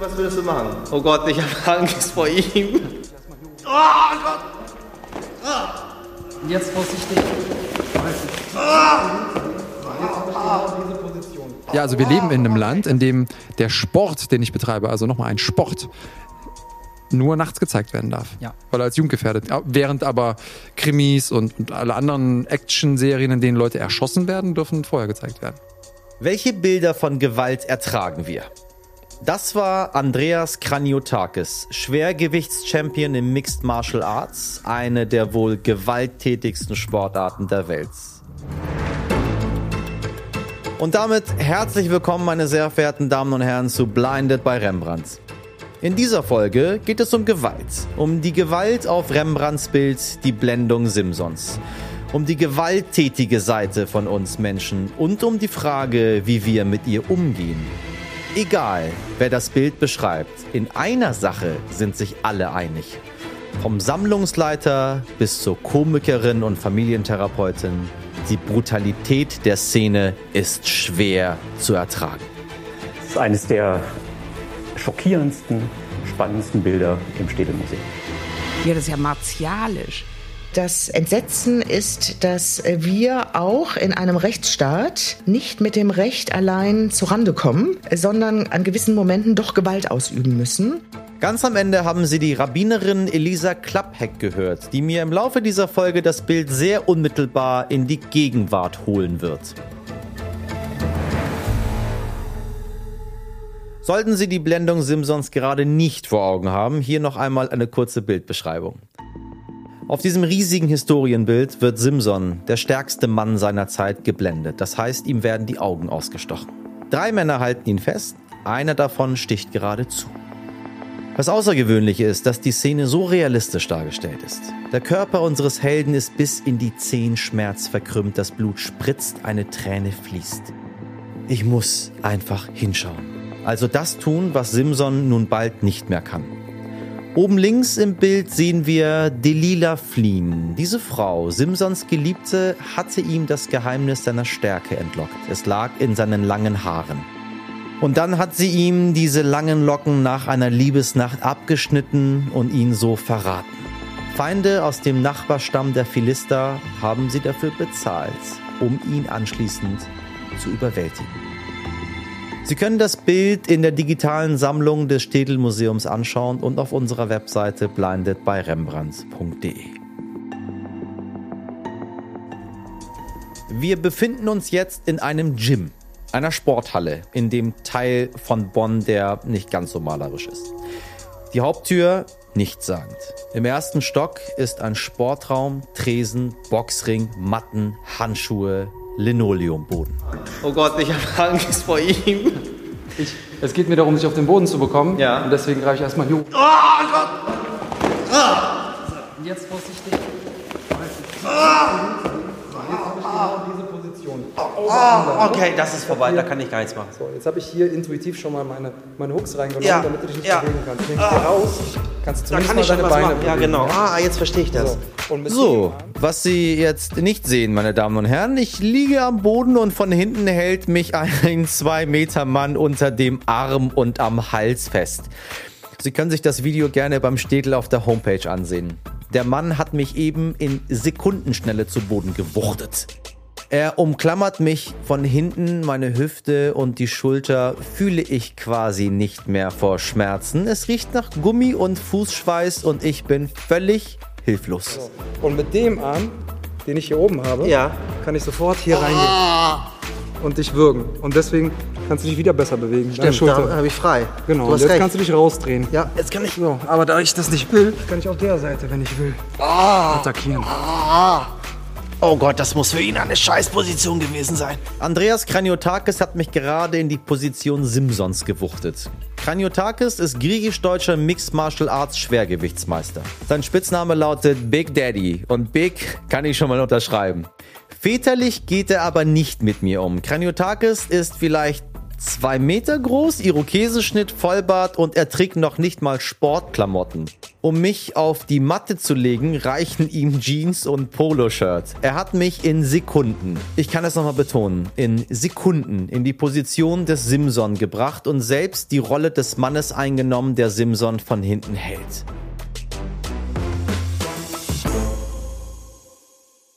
Was würdest du machen? Oh Gott, ich habe Angst vor ihm. Oh Gott! Jetzt vorsichtig. Ja, also wir leben in einem Land, in dem der Sport, den ich betreibe, also nochmal ein Sport, nur nachts gezeigt werden darf. Ja. Weil er als jugendgefährdet. Während aber Krimis und, und alle anderen Action-Serien, in denen Leute erschossen werden, dürfen vorher gezeigt werden. Welche Bilder von Gewalt ertragen wir? Das war Andreas Kraniotakis, Schwergewichtschampion im Mixed Martial Arts, eine der wohl gewalttätigsten Sportarten der Welt. Und damit herzlich willkommen, meine sehr verehrten Damen und Herren, zu Blinded bei Rembrandt. In dieser Folge geht es um Gewalt. Um die Gewalt auf Rembrandts Bild Die Blendung Simsons. Um die gewalttätige Seite von uns Menschen und um die Frage, wie wir mit ihr umgehen. Egal, wer das Bild beschreibt, in einer Sache sind sich alle einig. Vom Sammlungsleiter bis zur Komikerin und Familientherapeutin, die Brutalität der Szene ist schwer zu ertragen. Das ist eines der schockierendsten, spannendsten Bilder im Städelmuseum. Ja, das ist ja martialisch. Das Entsetzen ist, dass wir auch in einem Rechtsstaat nicht mit dem Recht allein zurande kommen, sondern an gewissen Momenten doch Gewalt ausüben müssen. Ganz am Ende haben Sie die Rabbinerin Elisa Klappheck gehört, die mir im Laufe dieser Folge das Bild sehr unmittelbar in die Gegenwart holen wird. Sollten Sie die Blendung Simpsons gerade nicht vor Augen haben, hier noch einmal eine kurze Bildbeschreibung. Auf diesem riesigen Historienbild wird Simson, der stärkste Mann seiner Zeit, geblendet. Das heißt, ihm werden die Augen ausgestochen. Drei Männer halten ihn fest, einer davon sticht gerade zu. Das Außergewöhnliche ist, dass die Szene so realistisch dargestellt ist. Der Körper unseres Helden ist bis in die Zehen schmerzverkrümmt, das Blut spritzt, eine Träne fließt. Ich muss einfach hinschauen. Also das tun, was Simson nun bald nicht mehr kann. Oben links im Bild sehen wir Delila fliehen. Diese Frau, Simsons Geliebte, hatte ihm das Geheimnis seiner Stärke entlockt. Es lag in seinen langen Haaren. Und dann hat sie ihm diese langen Locken nach einer Liebesnacht abgeschnitten und ihn so verraten. Feinde aus dem Nachbarstamm der Philister haben sie dafür bezahlt, um ihn anschließend zu überwältigen. Sie können das Bild in der digitalen Sammlung des Städelmuseums anschauen und auf unserer Webseite blindedbyrembrandt.de. Wir befinden uns jetzt in einem Gym, einer Sporthalle, in dem Teil von Bonn, der nicht ganz so malerisch ist. Die Haupttür nichtssagend. Im ersten Stock ist ein Sportraum, Tresen, Boxring, Matten, Handschuhe, Linoleumboden. Oh Gott, ich habe Angst vor ihm. Ich, es geht mir darum, sich auf den Boden zu bekommen. Ja. Und deswegen greife ich erstmal hier. Oh Gott! Jetzt vorsichtig. Oh, okay, das ist vorbei, da kann ich gar nichts machen. So, jetzt habe ich hier intuitiv schon mal meine, meine Hooks reingenommen, Ja, damit du dich nicht ja. bewegen kannst. Ich nehme dich hier raus, kannst du Da zumindest kann mal ich deine was Beine machen. Ja, genau. Ah, jetzt verstehe ich das. So, So, was Sie jetzt nicht sehen, meine Damen und Herren, ich liege am Boden und von hinten hält mich ein zwei Meter Mann unter dem Arm und am Hals fest. Sie können sich das Video gerne beim Städel auf der Homepage ansehen. Der Mann hat mich eben in Sekundenschnelle zu Boden gewuchtet. Er umklammert mich von hinten, meine Hüfte und die Schulter fühle ich quasi nicht mehr vor Schmerzen. Es riecht nach Gummi und Fußschweiß und ich bin völlig hilflos. Und mit dem Arm, den ich hier oben habe, Ja. kann ich sofort hier reingehen und dich würgen. Und deswegen kannst du dich wieder besser bewegen. Deine Schulter. habe ich frei. Genau, jetzt recht. kannst du dich rausdrehen. ja, jetzt kann ich. So, aber da ich das nicht will, kann ich auf der Seite, wenn ich will, attackieren. Oh Gott, das muss für ihn eine Scheißposition gewesen sein. Andreas Kraniotakis hat mich gerade in die Position Simsons gewuchtet. Kraniotakis ist griechisch-deutscher Mixed Martial Arts Schwergewichtsmeister. Sein Spitzname lautet Big Daddy und Big kann ich schon mal unterschreiben. Väterlich geht er aber nicht mit mir um. Kraniotakis ist vielleicht zwei Meter groß, Irokesenschnitt, Vollbart und er trägt noch nicht mal Sportklamotten. Um mich auf die Matte zu legen, reichen ihm Jeans und Poloshirt. Er hat mich in Sekunden, ich kann es nochmal betonen, in Sekunden in die Position des Simson gebracht und selbst die Rolle des Mannes eingenommen, der Simson von hinten hält.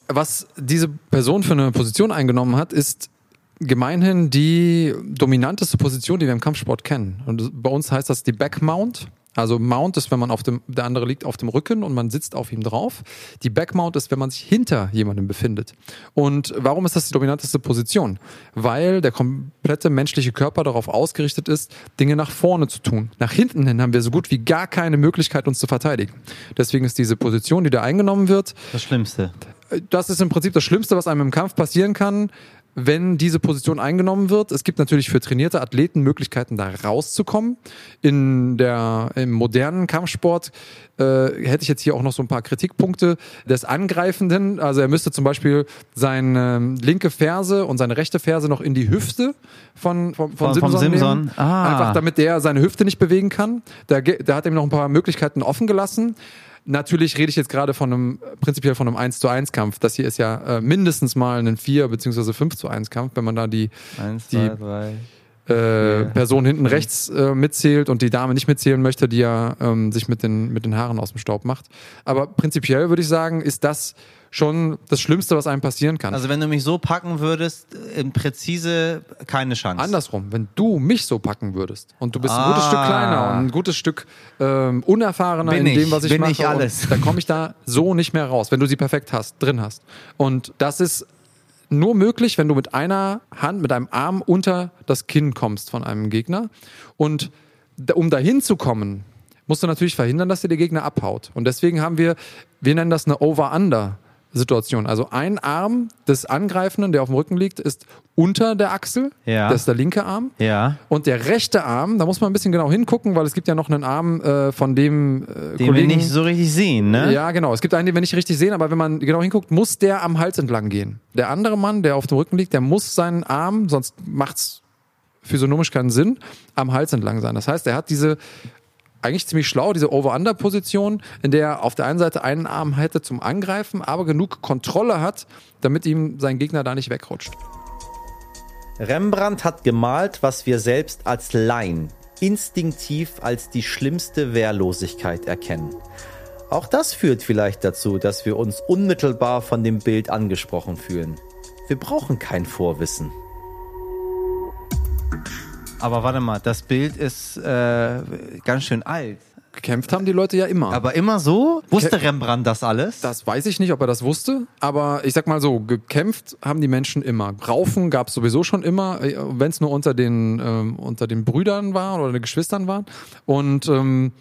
Was diese Person für eine Position eingenommen hat, ist gemeinhin die dominanteste Position, die wir im Kampfsport kennen. Und bei uns heißt das die Backmount. Also Mount ist, wenn man auf dem, der andere liegt auf dem Rücken und man sitzt auf ihm drauf. Die Backmount ist, wenn man sich hinter jemandem befindet. Und warum ist das die dominanteste Position? Weil der komplette menschliche Körper darauf ausgerichtet ist, Dinge nach vorne zu tun. Nach hinten hin haben wir so gut wie gar keine Möglichkeit, uns zu verteidigen. Deswegen ist diese Position, die da eingenommen wird, Das Schlimmste. das ist im Prinzip das Schlimmste, was einem im Kampf passieren kann, wenn diese Position eingenommen wird. Es gibt natürlich für trainierte Athleten Möglichkeiten, da rauszukommen. In der, Im modernen Kampfsport äh, hätte ich jetzt hier auch noch so ein paar Kritikpunkte des Angreifenden. Also er müsste zum Beispiel seine ähm, linke Ferse und seine rechte Ferse noch in die Hüfte von, von, von, Von- vom Simson, Simson. nehmen. Ah. Einfach damit der seine Hüfte nicht bewegen kann. Da, da hat er ihm noch ein paar Möglichkeiten offen gelassen. Natürlich rede ich jetzt gerade von einem, prinzipiell von einem 1 zu 1 Kampf. Das hier ist ja äh, mindestens mal ein 4 beziehungsweise 5 zu 1 Kampf, wenn man da die Eins, Die- zwei, drei. äh, Person hinten rechts äh, mitzählt und die Dame nicht mitzählen möchte, die ja ähm, sich mit den, mit den Haaren aus dem Staub macht. Aber prinzipiell würde ich sagen, ist das schon das Schlimmste, was einem passieren kann. Also wenn du mich so packen würdest, in präzise keine Chance. Andersrum, wenn du mich so packen würdest und du bist ein Ah. gutes Stück kleiner und ein gutes Stück ähm, unerfahrener Bin in dem, ich, was ich bin mache, ich alles. dann komme ich da so nicht mehr raus, wenn du sie perfekt hast, drin hast. Und das ist nur möglich, wenn du mit einer Hand, mit einem Arm unter das Kinn kommst von einem Gegner. Und um dahin zu kommen, musst du natürlich verhindern, dass dir der Gegner abhaut. Und deswegen haben wir, wir nennen das eine Over-Under. Situation. Also ein Arm des Angreifenden, der auf dem Rücken liegt, ist unter der Achsel. Ja. Das ist der linke Arm. Ja. Und der rechte Arm, da muss man ein bisschen genau hingucken, weil es gibt ja noch einen Arm äh, von dem äh, Den Kollegen. wir nicht so richtig sehen, ne? Ja, genau. Es gibt einen, den wir nicht richtig sehen, aber wenn man genau hinguckt, muss der am Hals entlang gehen. Der andere Mann, der auf dem Rücken liegt, der muss seinen Arm, sonst macht's physiognomisch keinen Sinn, am Hals entlang sein. Das heißt, er hat diese eigentlich ziemlich schlau, diese Over-Under-Position, in der er auf der einen Seite einen Arm hätte zum Angreifen, aber genug Kontrolle hat, damit ihm sein Gegner da nicht wegrutscht. Rembrandt hat gemalt, was wir selbst als Laien instinktiv als die schlimmste Wehrlosigkeit erkennen. Auch das führt vielleicht dazu, dass wir uns unmittelbar von dem Bild angesprochen fühlen. Wir brauchen kein Vorwissen. Aber warte mal, das Bild ist äh, ganz schön alt. Gekämpft haben die Leute ja immer. Aber immer so? Wusste Rembrandt das alles? Das weiß ich nicht, ob er das wusste, aber ich sag mal so, gekämpft haben die Menschen immer. Raufen gab es sowieso schon immer, wenn es nur unter den, ähm, unter den Brüdern war oder den Geschwistern waren. Und ähm,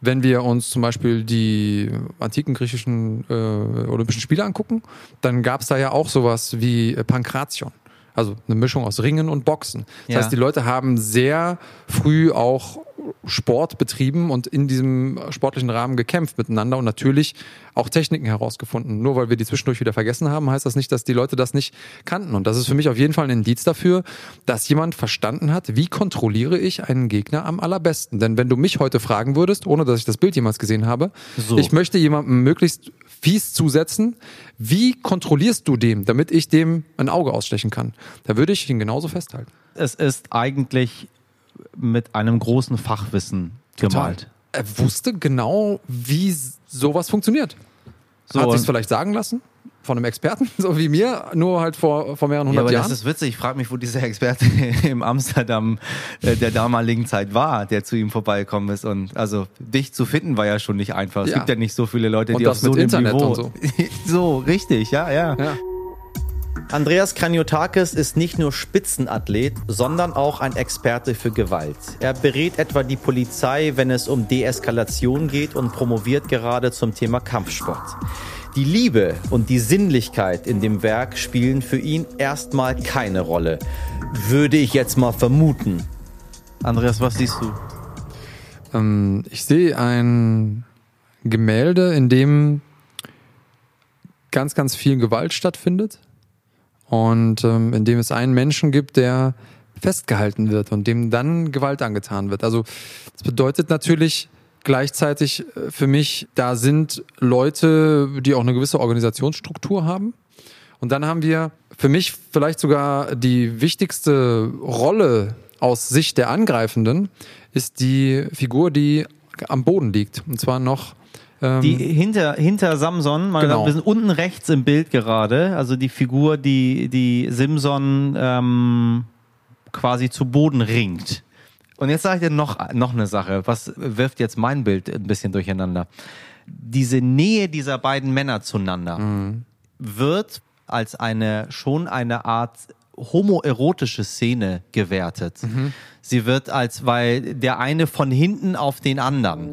wenn wir uns zum Beispiel die antiken griechischen äh, Olympischen Spiele angucken, dann gab es da ja auch sowas wie äh, Pankration. Also eine Mischung aus Ringen und Boxen. Das Ja. heißt, die Leute haben sehr früh auch Sport betrieben und in diesem sportlichen Rahmen gekämpft miteinander und natürlich auch Techniken herausgefunden. Nur weil wir die zwischendurch wieder vergessen haben, heißt das nicht, dass die Leute das nicht kannten. Und das ist für mich auf jeden Fall ein Indiz dafür, dass jemand verstanden hat, wie kontrolliere ich einen Gegner am allerbesten. Denn wenn du mich heute fragen würdest, ohne dass ich das Bild jemals gesehen habe, So. ich möchte jemandem möglichst fies zusetzen, wie kontrollierst du dem, damit ich dem ein Auge ausstechen kann? Da würde ich ihn genauso festhalten. Es ist eigentlich mit einem großen Fachwissen gemalt. Er wusste genau, wie sowas funktioniert. So, Hat sich vielleicht sagen lassen von einem Experten, so wie mir, nur halt vor, vor mehreren Ja, hundert aber Jahren. das ist witzig. Ich frage mich, wo dieser Experte im Amsterdam äh, der damaligen Zeit war, der zu ihm vorbeigekommen ist. Und also dich zu finden war ja schon nicht einfach. Es Ja. gibt ja nicht so viele Leute, Und die das auf so einem Internet Niveau. und so. so, richtig, ja, ja. ja. Andreas Kraniotakis ist nicht nur Spitzenathlet, sondern auch ein Experte für Gewalt. Er berät etwa die Polizei, wenn es um Deeskalation geht und promoviert gerade zum Thema Kampfsport. Die Liebe und die Sinnlichkeit in dem Werk spielen für ihn erstmal keine Rolle. Würde ich jetzt mal vermuten. Andreas, was siehst du? Ähm, ich sehe ein Gemälde, in dem ganz, ganz viel Gewalt stattfindet und ähm, in dem es einen Menschen gibt, der festgehalten wird und dem dann Gewalt angetan wird. Also das bedeutet natürlich gleichzeitig äh, für mich, da sind Leute, die auch eine gewisse Organisationsstruktur haben. Und dann haben wir für mich vielleicht sogar die wichtigste Rolle aus Sicht der Angreifenden, ist die Figur, die am Boden liegt. Und zwar noch ähm, Die hinter, hinter Samson, mal Genau. wir sind unten rechts im Bild gerade, also die Figur, die, die Simson ähm, quasi zu Boden ringt. Und jetzt sage ich dir noch, noch eine Sache, was wirft jetzt mein Bild ein bisschen durcheinander. Diese Nähe dieser beiden Männer zueinander wird als eine schon eine Art homoerotische Szene gewertet. Sie wird als, weil der eine von hinten auf den anderen.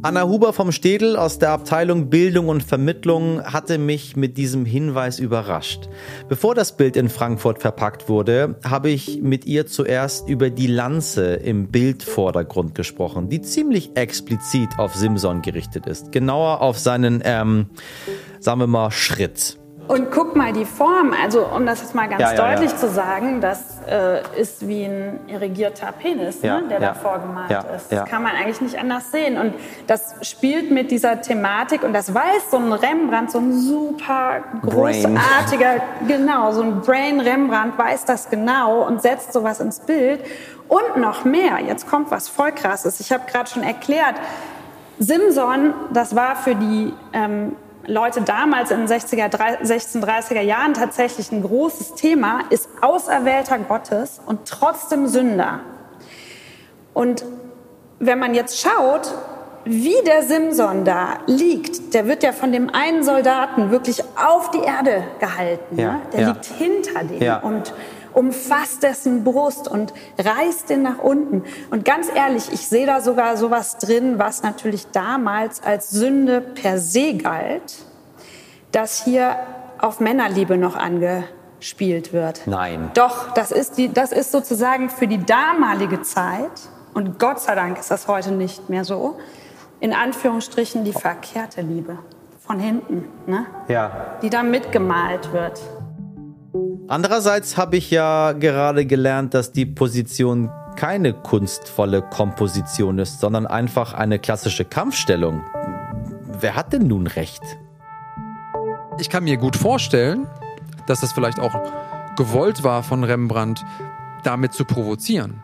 Anna Huber vom Städel aus der Abteilung Bildung und Vermittlung hatte mich mit diesem Hinweis überrascht. Bevor das Bild in Frankfurt verpackt wurde, habe ich mit ihr zuerst über die Lanze im Bildvordergrund gesprochen, die ziemlich explizit auf Simson gerichtet ist. Genauer auf seinen, ähm, sagen wir mal, Schritt. Und guck mal die Form, also um das jetzt mal ganz Ja, deutlich ja. zu sagen, das äh, ist wie ein irrigierter Penis, ne, der ja, davor gemalt ja, ist. Das kann man eigentlich nicht anders sehen. Und das spielt mit dieser Thematik und das weiß so ein Rembrandt, so ein super großartiger, genau, so ein Brain Rembrandt weiß das genau und setzt sowas ins Bild. Und noch mehr, jetzt kommt was voll krasses. Ich habe gerade schon erklärt, Simson, das war für die ähm, Leute damals in den 60er, 1630er Jahren tatsächlich ein großes Thema, ist Auserwählter Gottes und trotzdem Sünder. Und wenn man jetzt schaut, wie der Simson da liegt, der wird ja von dem einen Soldaten wirklich auf die Erde gehalten. Ja, ne? Der ja. liegt hinter dem Ja. und umfasst dessen Brust und reißt den nach unten. Und ganz ehrlich, ich sehe da sogar sowas drin, was natürlich damals als Sünde per se galt, dass hier auf Männerliebe noch angespielt wird. Nein. Doch, das ist, die, das ist sozusagen für die damalige Zeit, und Gott sei Dank ist das heute nicht mehr so, in Anführungsstrichen die verkehrte Liebe. Von hinten, ne? Ja. die da mitgemalt wird. Andererseits habe ich ja gerade gelernt, dass die Position keine kunstvolle Komposition ist, sondern einfach eine klassische Kampfstellung. Wer hat denn nun recht? Ich kann mir gut vorstellen, dass das vielleicht auch gewollt war von Rembrandt, damit zu provozieren.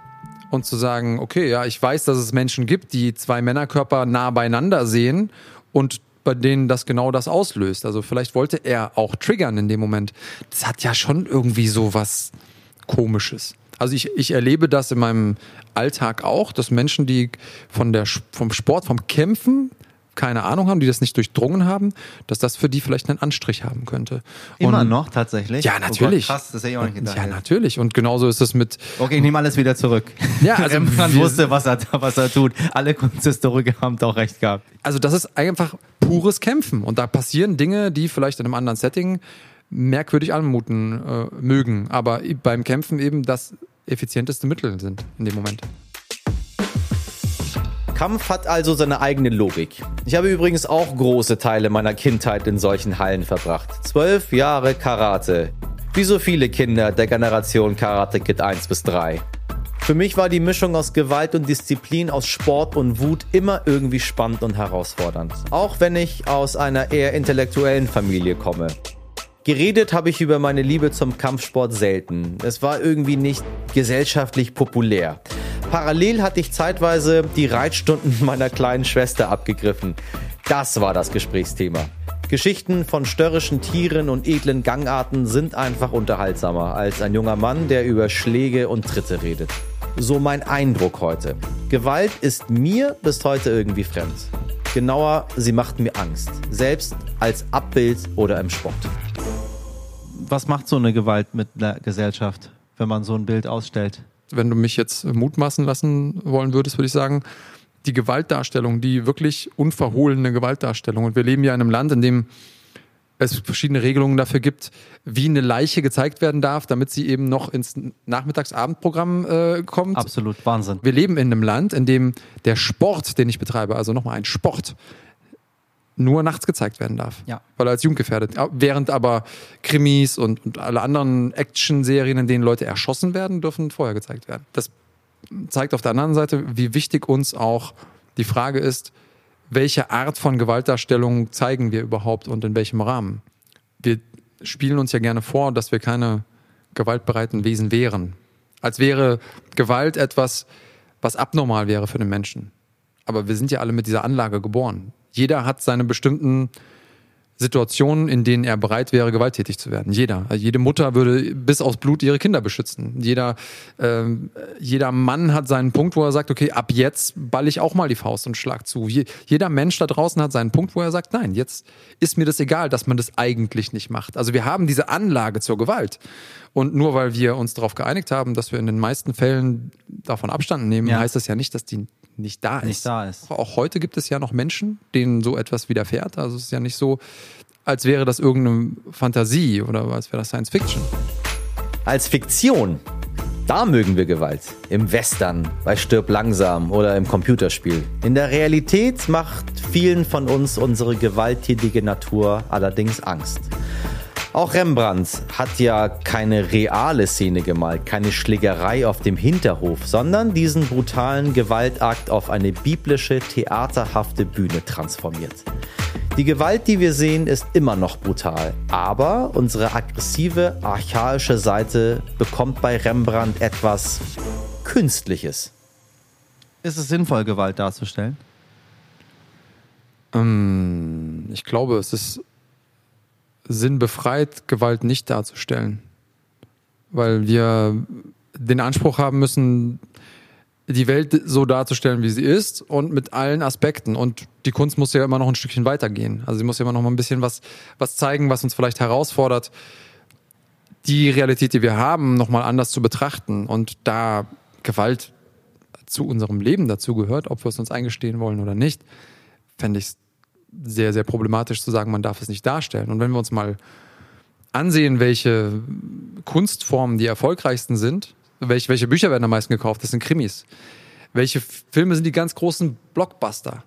Und zu sagen, okay, ja, ich weiß, dass es Menschen gibt, die zwei Männerkörper nah beieinander sehen und bei denen das genau das auslöst. Also vielleicht wollte er auch triggern in dem Moment. Das hat ja schon irgendwie so was Komisches. Also ich, ich erlebe das in meinem Alltag auch, dass Menschen, die von der, vom Sport, vom Kämpfen keine Ahnung haben, die das nicht durchdrungen haben, dass das für die vielleicht einen Anstrich haben könnte. Immer Und- noch tatsächlich? Ja, Oh Gott, natürlich. krass, das hätte ich auch nicht gedacht. Ja, natürlich. Und genauso ist es mit, Okay, ich nehme alles wieder zurück. Ja, also Rembrandt wir- wusste, was er, was er tut. Alle Kunsthistoriker haben doch recht gehabt. also das ist einfach pures Kämpfen. Und da passieren Dinge, die vielleicht in einem anderen Setting merkwürdig anmuten äh, mögen, aber beim Kämpfen eben das effizienteste Mittel sind in dem Moment. Kampf hat also seine eigene Logik. Ich habe übrigens auch große Teile meiner Kindheit in solchen Hallen verbracht. Zwölf Jahre Karate. Wie so viele Kinder der Generation Karate Kid 1 bis 3. Für mich war die Mischung aus Gewalt und Disziplin, aus Sport und Wut immer irgendwie spannend und herausfordernd. Auch wenn ich aus einer eher intellektuellen Familie komme. Geredet habe ich über meine Liebe zum Kampfsport selten. Es war irgendwie nicht gesellschaftlich populär. Parallel hatte ich zeitweise die Reitstunden meiner kleinen Schwester abgegriffen. Das war das Gesprächsthema. Geschichten von störrischen Tieren und edlen Gangarten sind einfach unterhaltsamer als ein junger Mann, der über Schläge und Tritte redet. So mein Eindruck heute. Gewalt ist mir bis heute irgendwie fremd. Genauer, sie macht mir Angst. Selbst als Abbild oder im Sport. Was macht so eine Gewalt mit einer Gesellschaft, wenn man so ein Bild ausstellt? Wenn du mich jetzt mutmaßen lassen wollen würdest, würde ich sagen, die Gewaltdarstellung, die wirklich unverhohlene Gewaltdarstellung. Und wir leben ja in einem Land, in dem es verschiedene Regelungen dafür gibt, wie eine Leiche gezeigt werden darf, damit sie eben noch ins Nachmittagsabendprogramm äh, kommt. Absolut Wahnsinn. Wir leben in einem Land, in dem der Sport, den ich betreibe, also nochmal ein Sport, nur nachts gezeigt werden darf. Ja. Weil er als jugendgefährdet. Während aber Krimis und, und alle anderen Action-Serien, in denen Leute erschossen werden, dürfen vorher gezeigt werden. Das zeigt auf der anderen Seite, wie wichtig uns auch die Frage ist, welche Art von Gewaltdarstellung zeigen wir überhaupt und in welchem Rahmen. Wir spielen uns ja gerne vor, dass wir keine gewaltbereiten Wesen wären. Als wäre Gewalt etwas, was abnormal wäre für den Menschen. Aber wir sind ja alle mit dieser Anlage geboren. Jeder hat seine bestimmten Situationen, in denen er bereit wäre, gewalttätig zu werden. Jeder. Also jede Mutter würde bis aufs Blut ihre Kinder beschützen. Jeder, ähm, jeder Mann hat seinen Punkt, wo er sagt, okay, ab jetzt ball ich auch mal die Faust und schlag zu. Je, jeder Mensch da draußen hat seinen Punkt, wo er sagt, nein, jetzt ist mir das egal, dass man das eigentlich nicht macht. Also wir haben diese Anlage zur Gewalt. Und nur weil wir uns darauf geeinigt haben, dass wir in den meisten Fällen davon Abstand nehmen, Ja. heißt das ja nicht, dass die nicht da ist. Nicht da ist. Auch heute gibt es ja noch Menschen, denen so etwas widerfährt. Also es ist ja nicht so, als wäre das irgendeine Fantasie oder als wäre das Science Fiction. Als Fiktion, da mögen wir Gewalt. Im Western, bei Stirb langsam oder im Computerspiel. In der Realität macht vielen von uns unsere gewalttätige Natur allerdings Angst. Auch Rembrandt hat ja keine reale Szene gemalt, keine Schlägerei auf dem Hinterhof, sondern diesen brutalen Gewaltakt auf eine biblische, theaterhafte Bühne transformiert. Die Gewalt, die wir sehen, ist immer noch brutal, aber unsere aggressive, archaische Seite bekommt bei Rembrandt etwas Künstliches. Ist es sinnvoll, Gewalt darzustellen? Ähm, ich glaube, es ist sinnbefreit, Gewalt nicht darzustellen. Weil wir den Anspruch haben müssen, die Welt so darzustellen, wie sie ist und mit allen Aspekten. Und die Kunst muss ja immer noch ein Stückchen weitergehen. Also sie muss ja immer noch mal ein bisschen was, was zeigen, was uns vielleicht herausfordert, die Realität, die wir haben, noch mal anders zu betrachten. Und da Gewalt zu unserem Leben dazu gehört, ob wir es uns eingestehen wollen oder nicht, fände ich es sehr, sehr problematisch zu sagen, man darf es nicht darstellen. Und wenn wir uns mal ansehen, welche Kunstformen die erfolgreichsten sind, welche, welche Bücher werden am meisten gekauft, das sind Krimis. Welche Filme sind die ganz großen Blockbuster?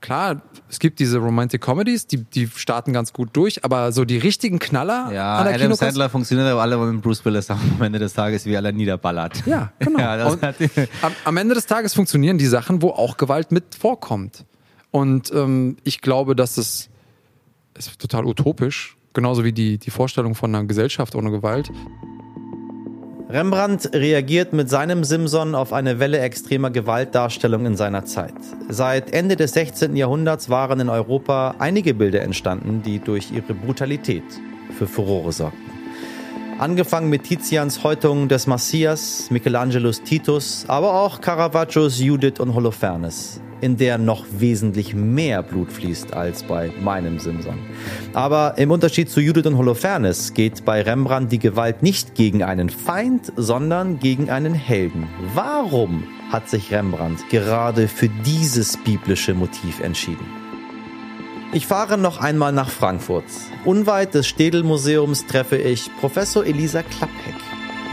Klar, es gibt diese Romantic Comedies, die, die starten ganz gut durch, aber so die richtigen Knaller Ja, an der Adam Sandler funktioniert aber alle mit Bruce Willis am Ende des Tages, wie alle niederballert. Ja, genau. Ja, am, am Ende des Tages funktionieren die Sachen, wo auch Gewalt mit vorkommt. Und ähm, ich glaube, dass es es ist total utopisch, genauso wie die, die Vorstellung von einer Gesellschaft ohne Gewalt. Rembrandt reagiert mit seinem Simson auf eine Welle extremer Gewaltdarstellung in seiner Zeit. Seit Ende des 16. Jahrhunderts waren in Europa einige Bilder entstanden, die durch ihre Brutalität für Furore sorgten. Angefangen mit Tizians Häutung des Messias, Michelangelos Titus, aber auch Caravaggios Judith und Holofernes, in der noch wesentlich mehr Blut fließt als bei meinem Simson. Aber im Unterschied zu Judith und Holofernes geht bei Rembrandt die Gewalt nicht gegen einen Feind, sondern gegen einen Helden. Warum hat sich Rembrandt gerade für dieses biblische Motiv entschieden? Ich fahre noch einmal nach Frankfurt. Unweit des Städel-Museums treffe ich Professor Elisa Klappheck.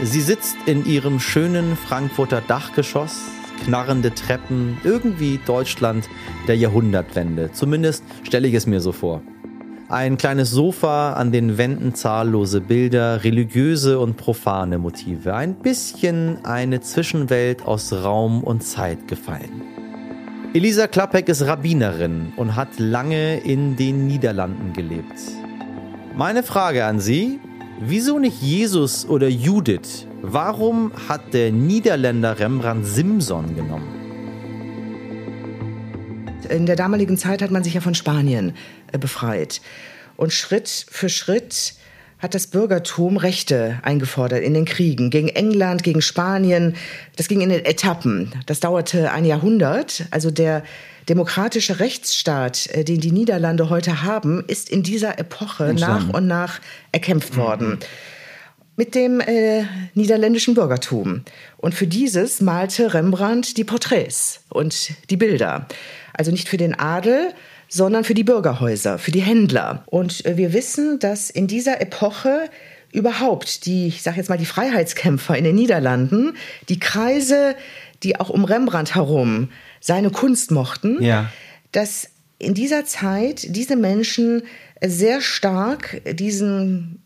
Sie sitzt in ihrem schönen Frankfurter Dachgeschoss, knarrende Treppen, irgendwie Deutschland der Jahrhundertwende. Zumindest stelle ich es mir so vor. Ein kleines Sofa, an den Wänden zahllose Bilder, religiöse und profane Motive. Ein bisschen eine Zwischenwelt aus Raum und Zeit gefallen. Elisa Klappek ist Rabbinerin und hat lange in den Niederlanden gelebt. Meine Frage an Sie, wieso nicht Jesus oder Judith? Warum hat der Niederländer Rembrandt Simson genommen? In der damaligen Zeit hat man sich ja von Spanien äh, befreit. Und Schritt für Schritt hat das Bürgertum Rechte eingefordert in den Kriegen gegen England, gegen Spanien. Das ging in den Etappen. Das dauerte ein Jahrhundert. Also der demokratische Rechtsstaat, äh, den die Niederlande heute haben, ist in dieser Epoche nach und nach erkämpft worden mit dem äh, niederländischen Bürgertum. Und für dieses malte Rembrandt die Porträts und die Bilder. Also nicht für den Adel, sondern für die Bürgerhäuser, für die Händler. Und äh, wir wissen, dass in dieser Epoche überhaupt die, ich sage jetzt mal die Freiheitskämpfer in den Niederlanden, die Kreise, die auch um Rembrandt herum seine Kunst mochten, Ja. dass in dieser Zeit diese Menschen sehr stark diesen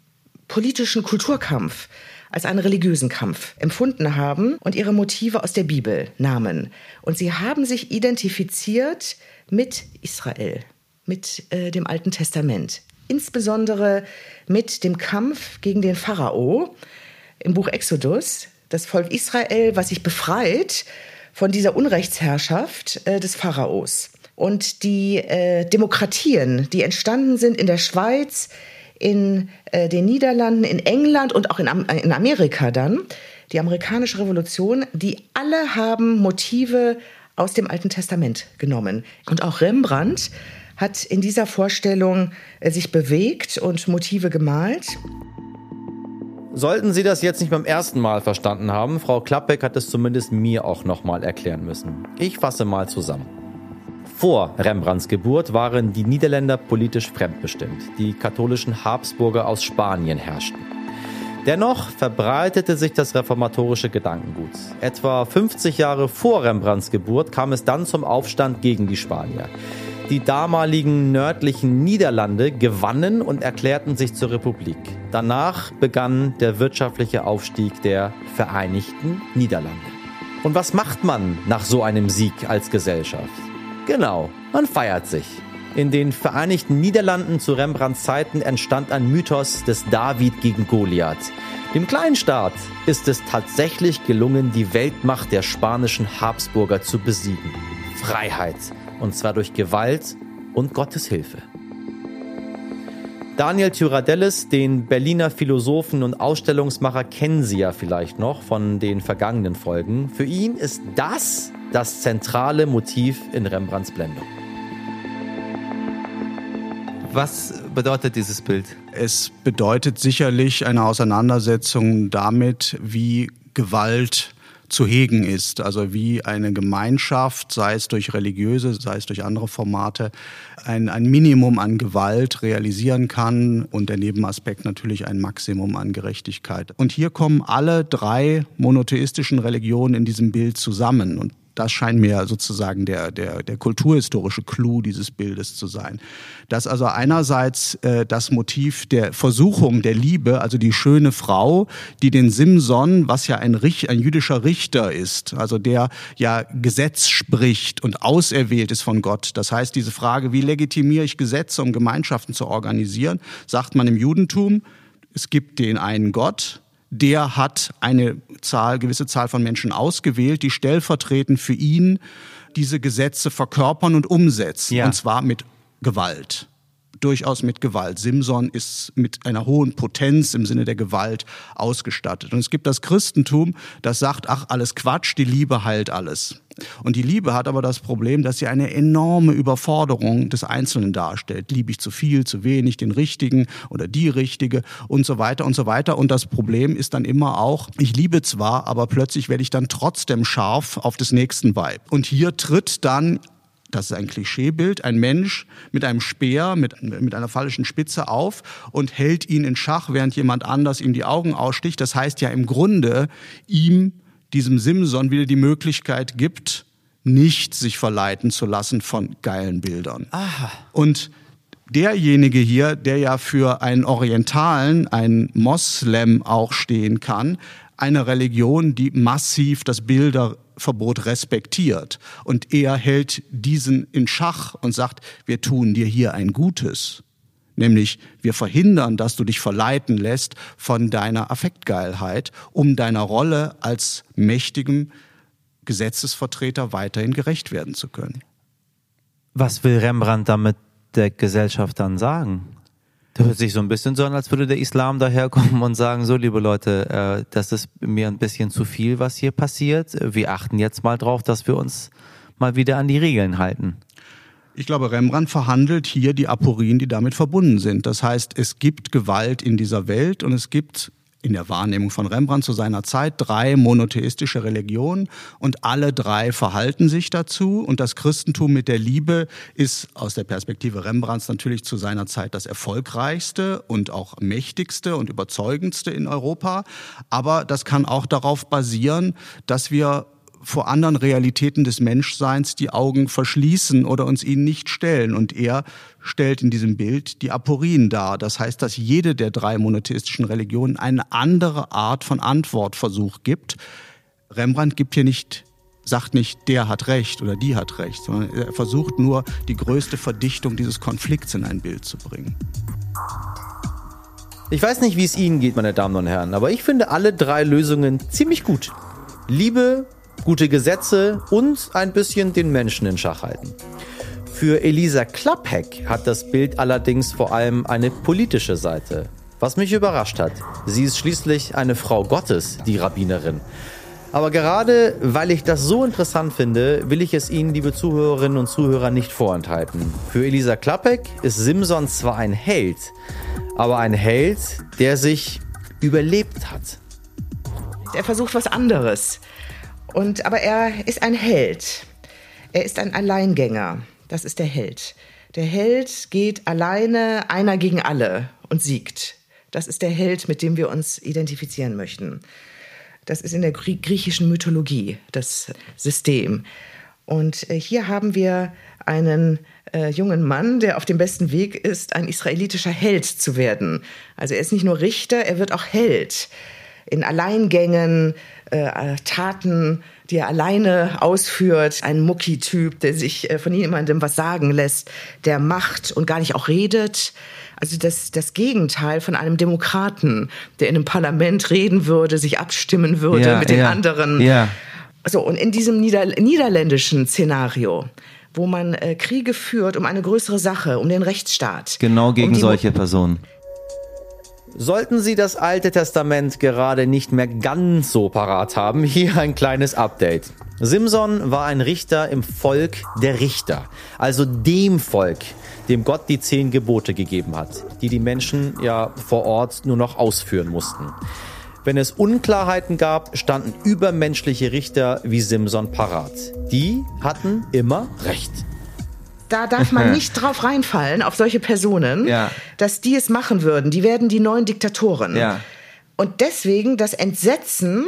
politischen Kulturkampf als einen religiösen Kampf empfunden haben und ihre Motive aus der Bibel nahmen. Und sie haben sich identifiziert mit Israel, mit äh, dem Alten Testament, insbesondere mit dem Kampf gegen den Pharao im Buch Exodus, das Volk Israel, was sich befreit von dieser Unrechtsherrschaft äh, des Pharaos. Und die äh, Demokratien, die entstanden sind in der Schweiz, in äh, den Niederlanden, in England und auch in, in Amerika dann, die amerikanische Revolution, die alle haben Motive aus dem Alten Testament genommen. Und auch Rembrandt hat in dieser Vorstellung äh, sich bewegt und Motive gemalt. Sollten Sie das jetzt nicht beim ersten Mal verstanden haben, Frau Klappbeck hat es zumindest mir auch nochmal erklären müssen. Ich fasse mal zusammen. Vor Rembrandts Geburt waren die Niederländer politisch fremdbestimmt. Die katholischen Habsburger aus Spanien herrschten. Dennoch verbreitete sich das reformatorische Gedankengut. Etwa 50 Jahre vor Rembrandts Geburt kam es dann zum Aufstand gegen die Spanier. Die damaligen nördlichen Niederlande gewannen und erklärten sich zur Republik. Danach begann der wirtschaftliche Aufstieg der Vereinigten Niederlande. Und was macht man nach so einem Sieg als Gesellschaft? Genau, man feiert sich. In den Vereinigten Niederlanden zu Rembrandts Zeiten entstand ein Mythos des David gegen Goliath. Dem Kleinstaat ist es tatsächlich gelungen, die Weltmacht der spanischen Habsburger zu besiegen. Freiheit. Und zwar durch Gewalt und Gottes Hilfe. Daniel Tyradellis, den Berliner Philosophen und Ausstellungsmacher, kennen Sie ja vielleicht noch von den vergangenen Folgen. Für ihn ist das das zentrale Motiv in Rembrandts Blendung. Was bedeutet dieses Bild? Es bedeutet sicherlich eine Auseinandersetzung damit, wie Gewalt zu hegen ist. Also wie eine Gemeinschaft, sei es durch religiöse, sei es durch andere Formate, ein, ein Minimum an Gewalt realisieren kann und der Nebenaspekt natürlich ein Maximum an Gerechtigkeit. Und hier kommen alle drei monotheistischen Religionen in diesem Bild zusammen. Und das scheint mir sozusagen der, der, der kulturhistorische Clou dieses Bildes zu sein. Dass also einerseits äh, das Motiv der Versuchung der Liebe, also die schöne Frau, die den Simson, was ja ein, Richt, ein jüdischer Richter ist, also der ja Gesetz spricht und auserwählt ist von Gott. Das heißt, diese Frage, wie legitimiere ich Gesetze, um Gemeinschaften zu organisieren, sagt man im Judentum, es gibt den einen Gott, der hat eine Zahl, gewisse Zahl von Menschen ausgewählt, die stellvertretend für ihn diese Gesetze verkörpern und umsetzen. Ja. Und zwar mit Gewalt durchaus mit Gewalt. Simson ist mit einer hohen Potenz im Sinne der Gewalt ausgestattet. Und es gibt das Christentum, das sagt, ach, alles Quatsch, die Liebe heilt alles. Und die Liebe hat aber das Problem, dass sie eine enorme Überforderung des Einzelnen darstellt. Liebe ich zu viel, zu wenig, den Richtigen oder die Richtige und so weiter und so weiter. Und das Problem ist dann immer auch, ich liebe zwar, aber plötzlich werde ich dann trotzdem scharf auf des nächsten Weib. Und hier tritt dann das ist ein Klischeebild, ein Mensch mit einem Speer, mit, mit einer fallischen Spitze auf und hält ihn in Schach, während jemand anders ihm die Augen aussticht. Das heißt ja im Grunde, ihm, diesem Simson, wieder die Möglichkeit gibt, nicht sich verleiten zu lassen von geilen Bildern. Aha. Und derjenige hier, der ja für einen Orientalen, einen Moslem auch stehen kann, eine Religion, die massiv das Bilderverbot respektiert. Und er hält diesen in Schach und sagt, wir tun dir hier ein Gutes. Nämlich, wir verhindern, dass du dich verleiten lässt von deiner Affektgeilheit, um deiner Rolle als mächtigem Gesetzesvertreter weiterhin gerecht werden zu können. Was will Rembrandt damit der Gesellschaft dann sagen? Das hört sich so ein bisschen so an, als würde der Islam daherkommen und sagen, so liebe Leute, äh, das ist mir ein bisschen zu viel, was hier passiert. Wir achten jetzt mal drauf, dass wir uns mal wieder an die Regeln halten. Ich glaube, Rembrandt verhandelt hier die Aporien, die damit verbunden sind. Das heißt, es gibt Gewalt in dieser Welt und es gibt in der Wahrnehmung von Rembrandt zu seiner Zeit drei monotheistische Religionen und alle drei verhalten sich dazu und das Christentum mit der Liebe ist aus der Perspektive Rembrandts natürlich zu seiner Zeit das erfolgreichste und auch mächtigste und überzeugendste in Europa, aber das kann auch darauf basieren, dass wir vor anderen Realitäten des Menschseins die Augen verschließen oder uns ihnen nicht stellen. Und er stellt in diesem Bild die Aporien dar. Das heißt, dass jede der drei monotheistischen Religionen eine andere Art von Antwortversuch gibt. Rembrandt gibt hier nicht sagt nicht, der hat recht oder die hat recht, sondern er versucht nur, die größte Verdichtung dieses Konflikts in ein Bild zu bringen. Ich weiß nicht, wie es Ihnen geht, meine Damen und Herren, aber ich finde alle drei Lösungen ziemlich gut. Liebe, gute Gesetze und ein bisschen den Menschen in Schach halten. Für Elisa Klappheck hat das Bild allerdings vor allem eine politische Seite. Was mich überrascht hat. Sie ist schließlich eine Frau Gottes, die Rabbinerin. Aber gerade weil ich das so interessant finde, will ich es Ihnen, liebe Zuhörerinnen und Zuhörer, nicht vorenthalten. Für Elisa Klappek ist Simson zwar ein Held, aber ein Held, der sich überlebt hat. Er versucht was anderes. Und, aber er ist ein Held. Er ist ein Alleingänger. Das ist der Held. Der Held geht alleine einer gegen alle und siegt. Das ist der Held, mit dem wir uns identifizieren möchten. Das ist in der griechischen Mythologie das System. Und äh, hier haben wir einen äh, jungen Mann, der auf dem besten Weg ist, ein israelitischer Held zu werden. Also er ist nicht nur Richter, er wird auch Held. In Alleingängen, äh, Taten, die er alleine ausführt. Ein Mucki-Typ, der sich äh, von niemandem was sagen lässt, der macht und gar nicht auch redet. Also das, das Gegenteil von einem Demokraten, der in einem Parlament reden würde, sich abstimmen würde Ja, mit den ja, anderen. ja. So, und in diesem Nieder niederländischen Szenario, wo man äh, Kriege führt um eine größere Sache, um den Rechtsstaat. Genau gegen um solche Personen. Sollten Sie das Alte Testament gerade nicht mehr ganz so parat haben, hier ein kleines Update. Simson war ein Richter im Volk der Richter, also dem Volk, dem Gott die zehn Gebote gegeben hat, die die Menschen ja vor Ort nur noch ausführen mussten. Wenn es Unklarheiten gab, standen übermenschliche Richter wie Simson parat. Die hatten immer Recht. Da darf man nicht drauf reinfallen, auf solche Personen, Ja. dass die es machen würden. Die werden die neuen Diktatoren. Ja. Und deswegen das Entsetzen,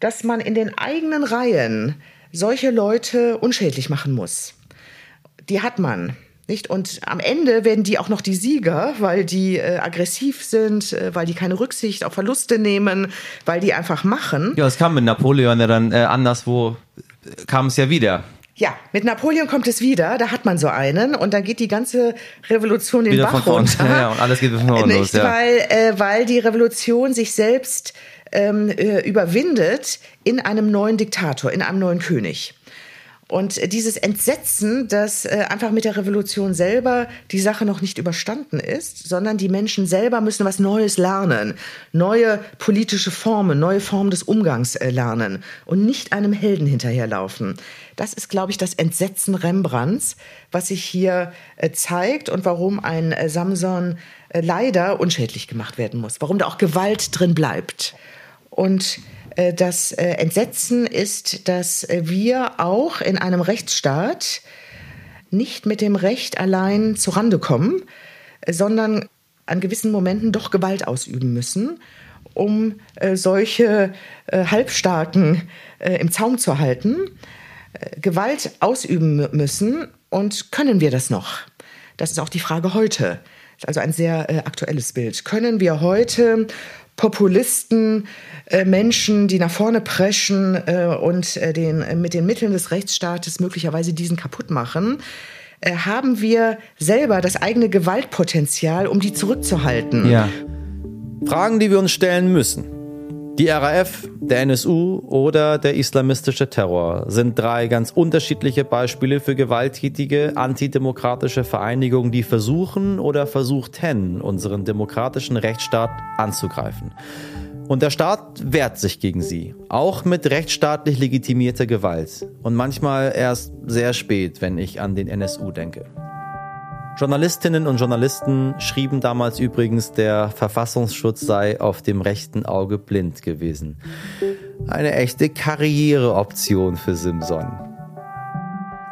dass man in den eigenen Reihen solche Leute unschädlich machen muss. Die hat man. Nicht? Und am Ende werden die auch noch die Sieger, weil die äh, aggressiv sind, äh, weil die keine Rücksicht auf Verluste nehmen, weil die einfach machen. Ja, es kam mit Napoleon ja dann äh, anderswo, äh, kam es ja wieder. Ja, mit Napoleon kommt es wieder, da hat man so einen und dann geht die ganze Revolution den Wieder Bach runter. Ja, und alles geht von vorn Nicht, los, ja. weil, äh, weil die Revolution sich selbst ähm, äh, überwindet in einem neuen Diktator, in einem neuen König. Und dieses Entsetzen, dass äh, einfach mit der Revolution selber die Sache noch nicht überstanden ist, sondern die Menschen selber müssen was Neues lernen, neue politische Formen, neue Formen des Umgangs äh, lernen und nicht einem Helden hinterherlaufen. Das ist, glaube ich, das Entsetzen Rembrandts, was sich hier äh, zeigt und warum ein Samson leider unschädlich gemacht werden muss, warum da auch Gewalt drin bleibt. Und das äh, Entsetzen ist, dass äh, wir auch in einem Rechtsstaat nicht mit dem Recht allein zurande kommen, äh, sondern an gewissen Momenten doch Gewalt ausüben müssen, um äh, solche äh, Halbstarken äh, im Zaum zu halten. Äh, Gewalt ausüben mü- müssen und können wir das noch? Das ist auch die Frage heute. Das ist also ein sehr äh, aktuelles Bild. Können wir heute Populisten, äh, Menschen, die nach vorne preschen äh, und äh, den, äh, mit den Mitteln des Rechtsstaates möglicherweise diesen kaputt machen, äh, haben wir selber das eigene Gewaltpotenzial, um die zurückzuhalten. Ja. Fragen, die wir uns stellen müssen. Die RAF, der NSU oder der islamistische Terror sind drei ganz unterschiedliche Beispiele für gewalttätige, antidemokratische Vereinigungen, die versuchen oder versuchten, unseren demokratischen Rechtsstaat anzugreifen. Und der Staat wehrt sich gegen sie, auch mit rechtsstaatlich legitimierter Gewalt. Und manchmal erst sehr spät, wenn ich an den NSU denke. Journalistinnen und Journalisten schrieben damals übrigens, der Verfassungsschutz sei auf dem rechten Auge blind gewesen. Eine echte Karriereoption für Simson.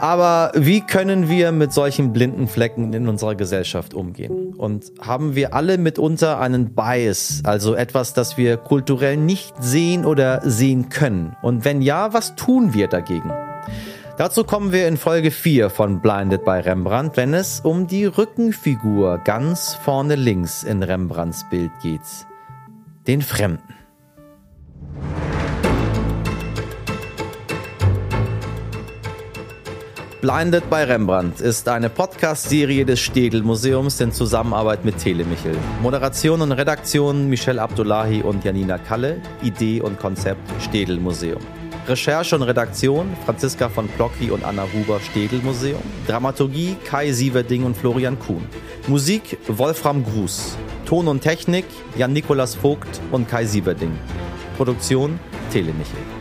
Aber wie können wir mit solchen blinden Flecken in unserer Gesellschaft umgehen? Und haben wir alle mitunter einen Bias, also etwas, das wir kulturell nicht sehen oder sehen können? Und wenn ja, was tun wir dagegen? Dazu kommen wir in Folge 4 von Blinded by Rembrandt, wenn es um die Rückenfigur ganz vorne links in Rembrandts Bild geht. Den Fremden. Blinded by Rembrandt ist eine Podcast-Serie des Städel Museums in Zusammenarbeit mit Telemichel. Moderation und Redaktion Michelle Abdullahi und Janina Kalle. Idee und Konzept Städel Museum. Recherche und Redaktion Franziska von Plocki und Anna Huber Städel Museum. Dramaturgie Kai Sieverding und Florian Kuhn. Musik Wolfram Gruß. Ton und Technik Jan-Nikolas Vogt und Kai Sieverding. Produktion Telemichel.